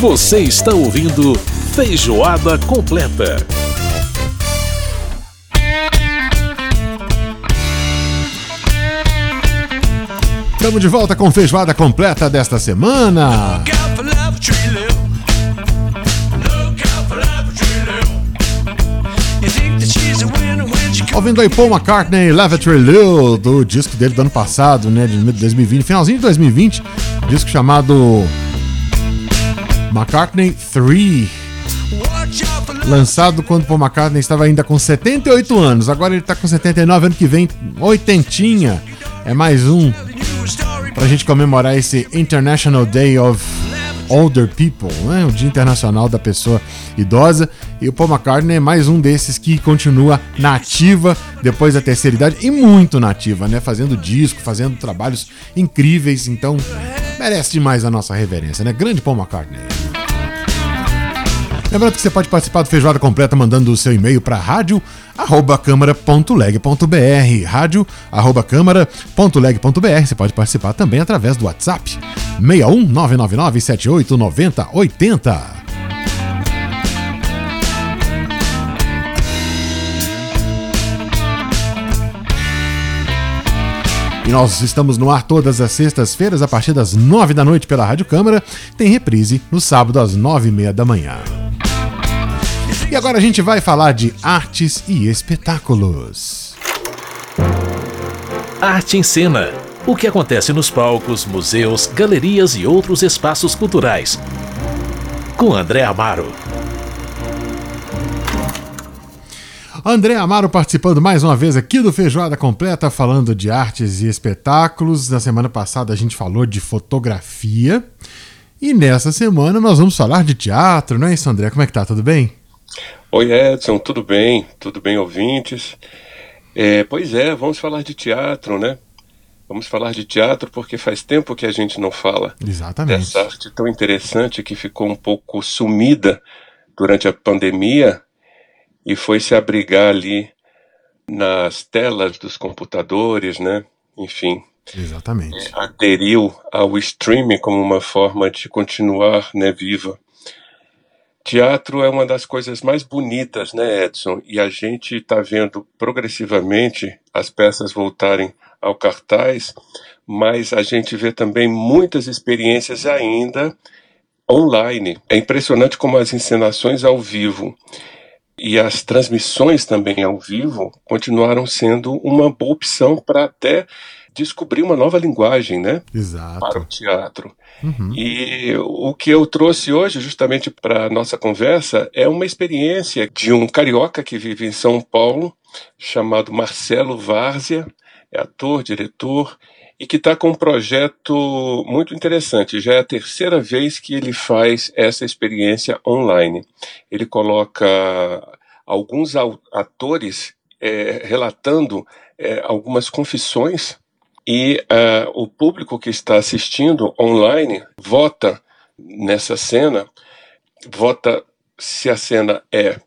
Você está ouvindo Feijoada Completa. Estamos de volta com feijoada completa desta semana. Ouvindo aí Paul McCartney, Lavatory Lil, do disco dele do ano passado, né, de 2020, finalzinho de 2020, disco chamado McCartney 3. Lançado quando Paul McCartney estava ainda com 78 anos, agora ele está com 79, ano que vem, oitentinha. É mais um para a gente comemorar esse International Day of Older People, né? o Dia Internacional da Pessoa Idosa. E o Paul McCartney é mais um desses que continua nativa depois da terceira idade e muito nativa, né? Fazendo disco, fazendo trabalhos incríveis. Então, merece demais a nossa reverência, né? Grande Paul McCartney. Lembrando que você pode participar do Feijoada Completa mandando o seu e-mail para rádio@câmara.leg.br, rádio@câmara.leg.br. Você pode participar também através do WhatsApp 61 999 78 90 80. E nós estamos no ar todas as sextas-feiras, a partir das nove da noite pela Rádio Câmara. Tem reprise no sábado às nove e meia da manhã. E agora a gente vai falar de artes e espetáculos. Arte em cena. O que acontece nos palcos, museus, galerias e outros espaços culturais. Com André Amaro. André Amaro participando mais uma vez aqui do Feijoada Completa, falando de artes e espetáculos. Na semana passada a gente falou de fotografia. E nessa semana nós vamos falar de teatro, não é isso, André? Como é que tá? Tudo bem? Oi Edson, tudo bem? Tudo bem, ouvintes? É, pois é, vamos falar de teatro, né? Vamos falar de teatro porque faz tempo que a gente não fala Exatamente. dessa arte tão interessante que ficou um pouco sumida durante a pandemia e foi se abrigar ali nas telas dos computadores, né? Enfim. Exatamente. Aderiu ao streaming como uma forma de continuar né, viva. Teatro é uma das coisas mais bonitas, né, Edson? E a gente está vendo progressivamente as peças voltarem ao cartaz, mas a gente vê também muitas experiências ainda online. É impressionante como as encenações ao vivo e as transmissões também ao vivo continuaram sendo uma boa opção para até descobrir uma nova linguagem, né? Exato. Para o teatro. Uhum. E o que eu trouxe hoje, justamente para a nossa conversa, é uma experiência de um carioca que vive em São Paulo, chamado Marcelo Várzea, é ator, diretor, e que está com um projeto muito interessante. Já é a terceira vez que ele faz essa experiência online. Ele coloca alguns atores é, relatando é, algumas confissões e uh, o público que está assistindo online vota nessa cena, vota se a cena é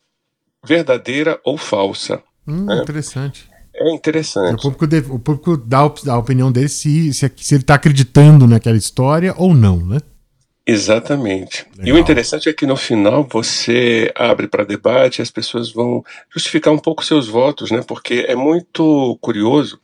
verdadeira ou falsa. Hum, né? Interessante. É interessante. O público, deve, o público dá a opinião dele se, se, se ele está acreditando naquela história ou não, né? Exatamente. Legal. E o interessante é que no final você abre para debate e as pessoas vão justificar um pouco seus votos, né? Porque é muito curioso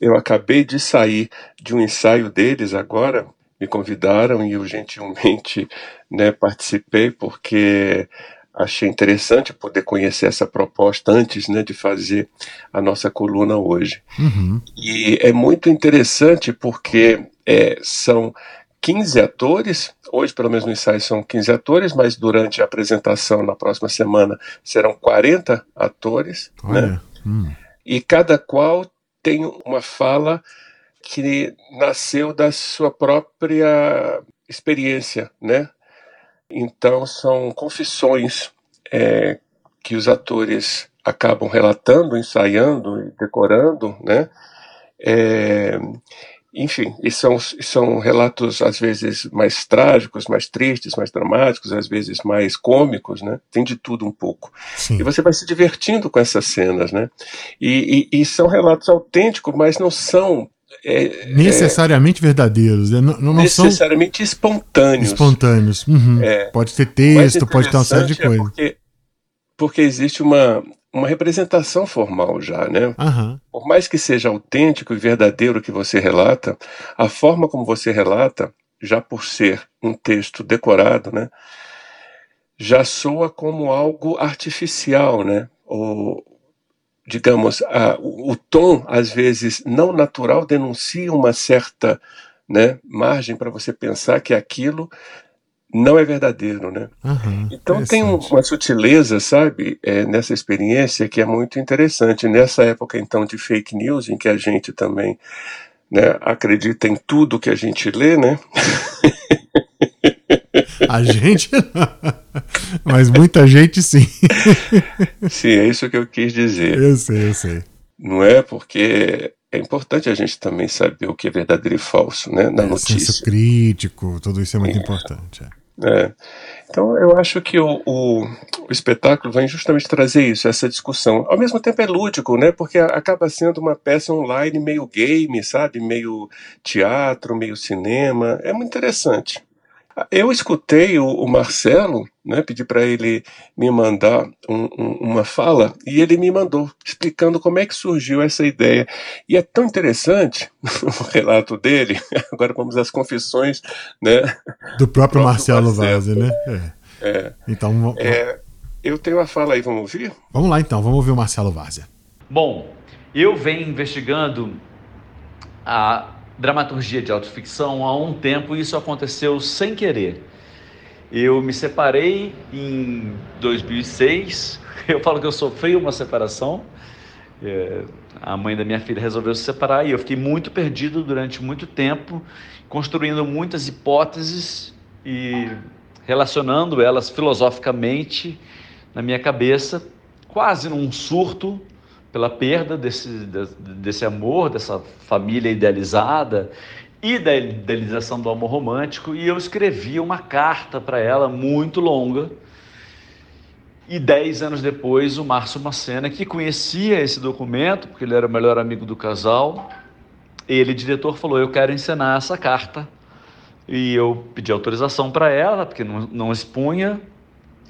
eu acabei de sair de um ensaio deles agora, me convidaram e eu gentilmente né, participei porque achei interessante poder conhecer essa proposta antes né, de fazer a nossa coluna hoje. Uhum. E é muito interessante porque é, são 15 atores, hoje pelo menos no ensaio são 15 atores, mas durante a apresentação na próxima semana serão 40 atores. Olha. Né? Hum. E cada qual tem uma fala que nasceu da sua própria experiência, né? Então são confissões é, que os atores acabam relatando, ensaiando e decorando, né? É, enfim, e são, são relatos às vezes mais trágicos, mais tristes, mais dramáticos, às vezes mais cômicos, né? Tem de tudo um pouco. Sim. E você vai se divertindo com essas cenas, né? E, e, e são relatos autênticos, mas não são é, necessariamente é, verdadeiros, né? não, não necessariamente são espontâneos. Espontâneos. Uhum. É, pode ter texto, pode ter uma série de é coisas. Porque, porque existe uma, uma representação formal já, né? Uhum. Por mais que seja autêntico e verdadeiro o que você relata, a forma como você relata, já por ser um texto decorado, né? Já soa como algo artificial, né? Ou, digamos, a, o, o tom, às vezes, não natural, denuncia uma certa né, margem para você pensar que aquilo não é verdadeiro, né? Uhum, então tem uma sutileza, sabe, é, nessa experiência que é muito interessante. Nessa época, então, de fake news, em que a gente também né, acredita em tudo que a gente lê, né? A gente mas muita gente sim. sim, é isso que eu quis dizer. Eu sei, eu sei. Não é porque é importante a gente também saber o que é verdadeiro e falso, né, na é, notícia. Senso crítico, tudo isso é muito é. importante. É. É. Então eu acho que o, o, o, espetáculo vem justamente trazer isso, essa discussão. Ao mesmo tempo é lúdico, né? Porque acaba sendo uma peça online meio game, sabe? Meio teatro, meio cinema. É muito interessante. Eu escutei o, o Marcelo, né, pedi para ele me mandar um, um, uma fala e ele me mandou explicando como é que surgiu essa ideia. E é tão interessante o relato dele. Agora vamos às confissões, né, do próprio, do próprio Marcelo, Marcelo Vaz, né? É. é. Então, é, eu tenho a fala aí, vamos ouvir? Vamos lá então, vamos ouvir o Marcelo Vaz. Bom, eu venho investigando a dramaturgia de autoficção há um tempo e isso aconteceu sem querer. Eu me separei em 2006. Eu falo que eu sofri uma separação. É, a mãe da minha filha resolveu se separar e eu fiquei muito perdido durante muito tempo, construindo muitas hipóteses e relacionando elas filosoficamente na minha cabeça, quase num surto pela perda desse, desse amor, dessa família idealizada e da idealização do amor romântico, e eu escrevi uma carta para ela muito longa. E dez anos depois, o Márcio Macena, que conhecia esse documento, porque ele era o melhor amigo do casal, ele, diretor, falou: Eu quero encenar essa carta. E eu pedi autorização para ela, porque não, não expunha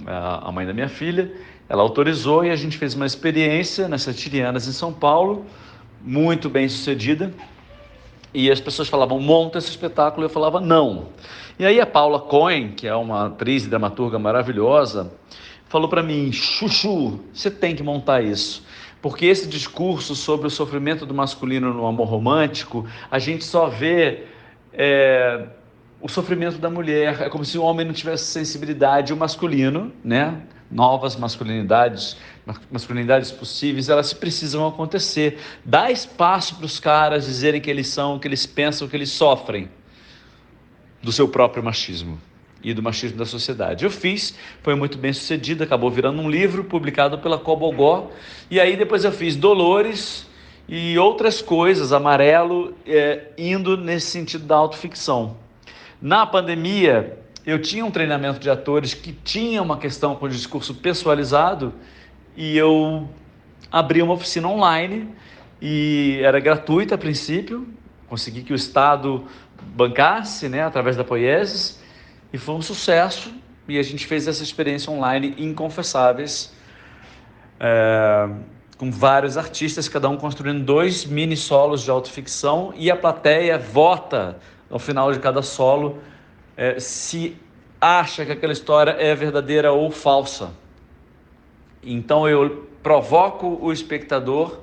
a mãe da minha filha. Ela autorizou e a gente fez uma experiência nessas Tirianas em São Paulo, muito bem sucedida. E as pessoas falavam, monta esse espetáculo, e eu falava, não. E aí a Paula Cohen, que é uma atriz e dramaturga maravilhosa, falou para mim, Chuchu, você tem que montar isso. Porque esse discurso sobre o sofrimento do masculino no amor romântico, a gente só vê é, o sofrimento da mulher. É como se o homem não tivesse sensibilidade, o masculino, né? Novas masculinidades, masculinidades possíveis, elas precisam acontecer. Dá espaço para os caras dizerem que eles são, que eles pensam, que eles sofrem do seu próprio machismo e do machismo da sociedade. Eu fiz, foi muito bem sucedido, acabou virando um livro publicado pela Cobogó, e aí depois eu fiz Dolores e outras coisas, Amarelo, é, indo nesse sentido da autoficção. Na pandemia, eu tinha um treinamento de atores que tinha uma questão com o discurso pessoalizado e eu abri uma oficina online e era gratuita a princípio, consegui que o Estado bancasse, né, através da Poieses, e foi um sucesso. E a gente fez essa experiência online inconfessáveis é, com vários artistas, cada um construindo dois mini solos de autoficção e a plateia vota ao final de cada solo é, se acha que aquela história é verdadeira ou falsa. Então eu provoco o espectador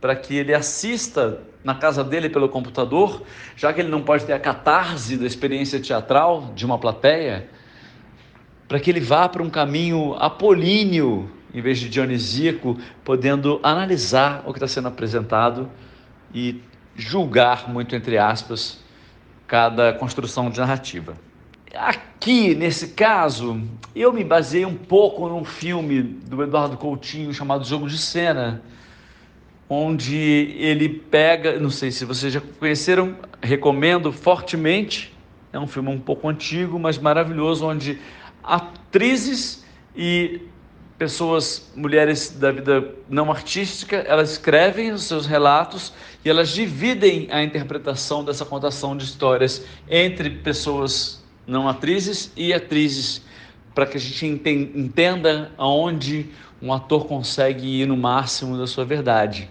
para que ele assista na casa dele pelo computador, já que ele não pode ter a catarse da experiência teatral de uma plateia, para que ele vá para um caminho apolíneo em vez de dionisíaco, podendo analisar o que está sendo apresentado e julgar, muito entre aspas, cada construção de narrativa. Aqui, nesse caso, eu me baseei um pouco num filme do Eduardo Coutinho chamado Jogo de Cena, onde ele pega, não sei se vocês já conheceram, recomendo fortemente. É um filme um pouco antigo, mas maravilhoso, onde atrizes e pessoas, mulheres da vida não artística, elas escrevem os seus relatos e elas dividem a interpretação dessa contação de histórias entre pessoas não atrizes e atrizes, para que a gente entenda aonde um ator consegue ir no máximo da sua verdade.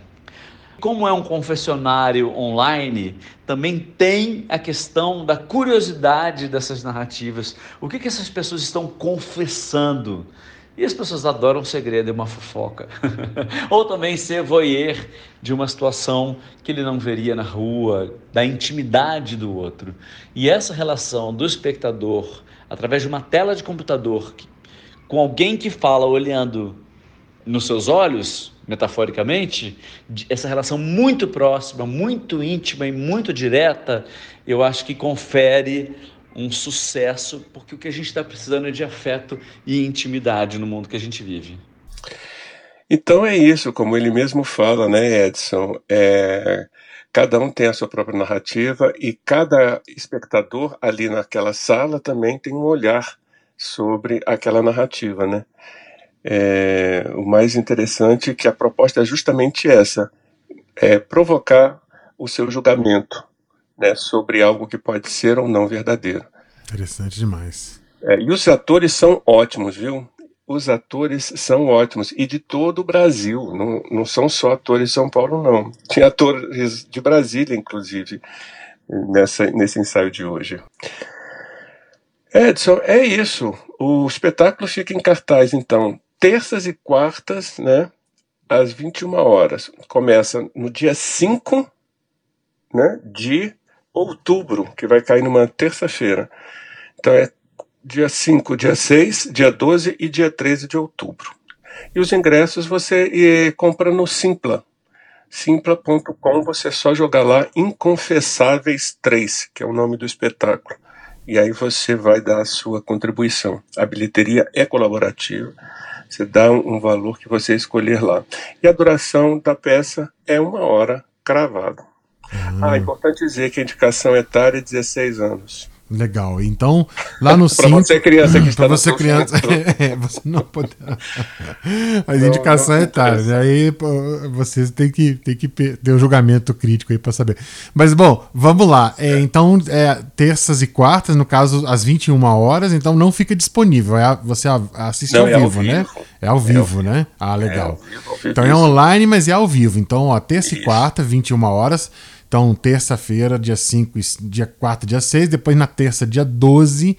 Como é um confessionário online, também tem a questão da curiosidade dessas narrativas. O que, que essas pessoas estão confessando? E as pessoas adoram um segredo e uma fofoca. Ou também ser voyeur de uma situação que ele não veria na rua, da intimidade do outro. E essa relação do espectador, através de uma tela de computador, com alguém que fala olhando nos seus olhos, metaforicamente, essa relação muito próxima, muito íntima e muito direta, eu acho que confere um sucesso, porque o que a gente está precisando é de afeto e intimidade no mundo que a gente vive. Então é isso, como ele mesmo fala, né, Edson? É, cada um tem a sua própria narrativa e cada espectador ali naquela sala também tem um olhar sobre aquela narrativa, né? É, o mais interessante é que a proposta é justamente essa: é provocar o seu julgamento, né, sobre algo que pode ser ou não verdadeiro. Interessante demais. É, e os atores são ótimos, viu? Os atores são ótimos e de todo o Brasil, não, não são só atores de São Paulo, não. Tem atores de Brasília, inclusive, nessa, nesse ensaio de hoje. Edson, é isso. O espetáculo fica em cartaz, então, terças e quartas, né, às 21 horas. Começa no dia 5 né, de outubro, que vai cair numa terça-feira. Então é dia 5, dia 6, dia 12 e dia 13 de outubro. E os ingressos você compra no Simpla. Simpla.com, você só jogar lá Inconfessáveis 3, que é o nome do espetáculo. E aí você vai dar a sua contribuição. A bilheteria é colaborativa. Você dá um valor que você escolher lá. E a duração da peça é uma hora cravada. Uhum. Ah, é importante dizer que a indicação etária é 16 anos. Legal. Então, lá no Para você criança que está Para você criança, é, você não pode. Mas não, indicação não é etária, né? Aí você tem que, tem que ter um julgamento crítico aí para saber. Mas bom, vamos lá. É, então, é, terças e quartas, no caso, às 21 horas, então não fica disponível. É, você assiste não, ao, é vivo, ao, né? vivo, né? É ao vivo, vivo, né? Ah, legal. É vivo, então é online, mas é ao vivo. Então, ó, terça Isso. e quarta, 21 horas. Então, terça-feira, dia 5, dia 4, dia 6, depois na terça, dia 12,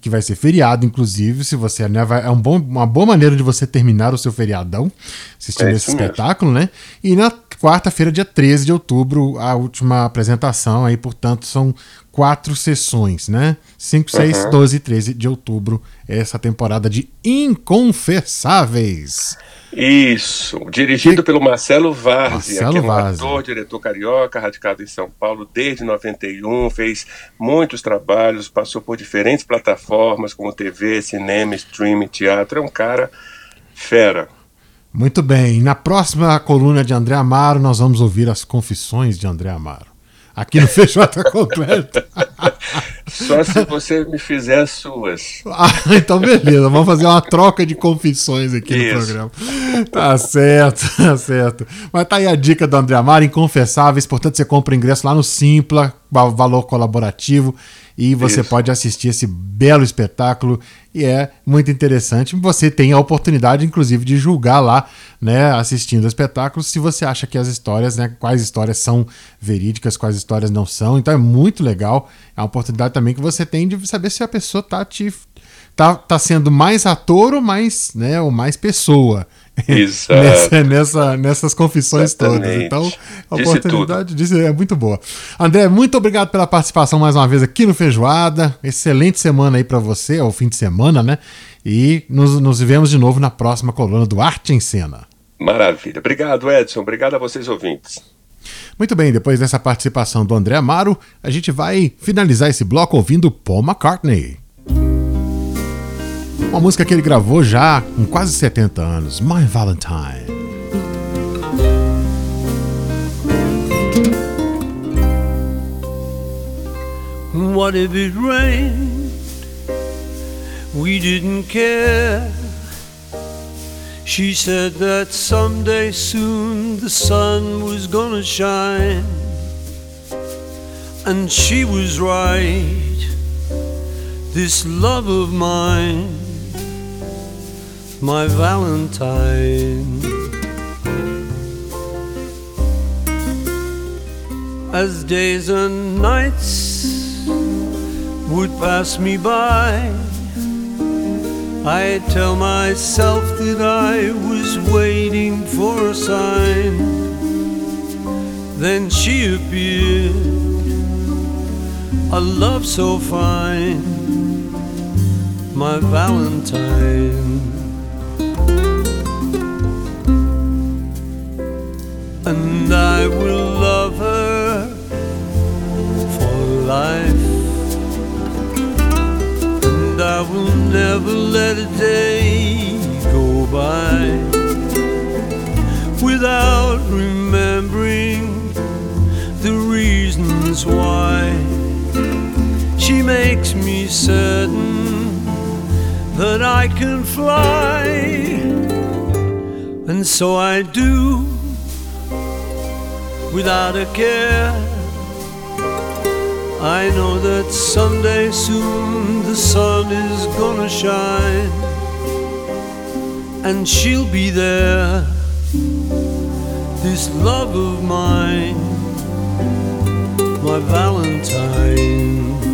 que vai ser feriado, inclusive, se você né, vai, é um bom, uma boa maneira de você terminar o seu feriadão assistindo é esse espetáculo, mesmo. né? E na quarta-feira, dia 13 de outubro, a última apresentação aí, portanto, são quatro sessões, né? 5, 6, uhum. 12 e 13 de outubro, essa temporada de Inconfessáveis. Isso, dirigido e... pelo Marcelo Varzi, Marcelo que é um ator, diretor carioca, radicado em São Paulo desde 91, fez muitos trabalhos, passou por diferentes plataformas como TV, cinema, streaming, teatro, é um cara fera. Muito bem, na próxima coluna de André Amaro nós vamos ouvir as confissões de André Amaro. Aqui no Feijoada Completa. Só se você me fizer as suas. Ah, então beleza, vamos fazer uma troca de confissões aqui Isso. no programa. Tá certo, tá certo. Mas tá aí a dica do André Amaro, Inconfessáveis, portanto você compra o ingresso lá no Simpla, valor colaborativo e você Isso. pode assistir esse belo espetáculo e é muito interessante. Você tem a oportunidade, inclusive, de julgar lá, né, assistindo o espetáculo, se você acha que as histórias, né, quais histórias são verídicas, quais histórias não são. Então é muito legal. É uma oportunidade também que você tem de saber se a pessoa tá te tá, tá sendo mais ator ou mais, né, ou mais pessoa. Nessa, nessa, nessas confissões Exatamente. todas. Então, a Disse oportunidade disso é muito boa. André, muito obrigado pela participação mais uma vez aqui no Feijoada. Excelente semana aí para você, ao fim de semana, né? E nos, nos vemos de novo na próxima coluna do Arte em Cena. Maravilha. Obrigado, Edson. Obrigado a vocês, ouvintes. Muito bem, depois dessa participação do André Amaro, a gente vai finalizar esse bloco ouvindo Paul McCartney. Uma música que ele gravou já com quase 70 anos, My Valentine. What if it rained? We didn't care. She said that someday soon the sun was gonna shine. And she was right. This love of mine, my Valentine. As days and nights would pass me by I tell myself that I was waiting for a sign. Then she appeared, a love so fine, my Valentine. Do without a care I know that someday soon the sun is gonna shine and she'll be there. This love of mine, my Valentine.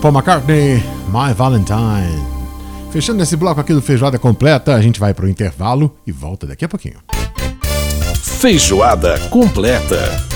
Paul McCartney, My Valentine. Fechando esse bloco aqui do Feijoada Completa, a gente vai para o intervalo e volta daqui a pouquinho. Feijoada Completa.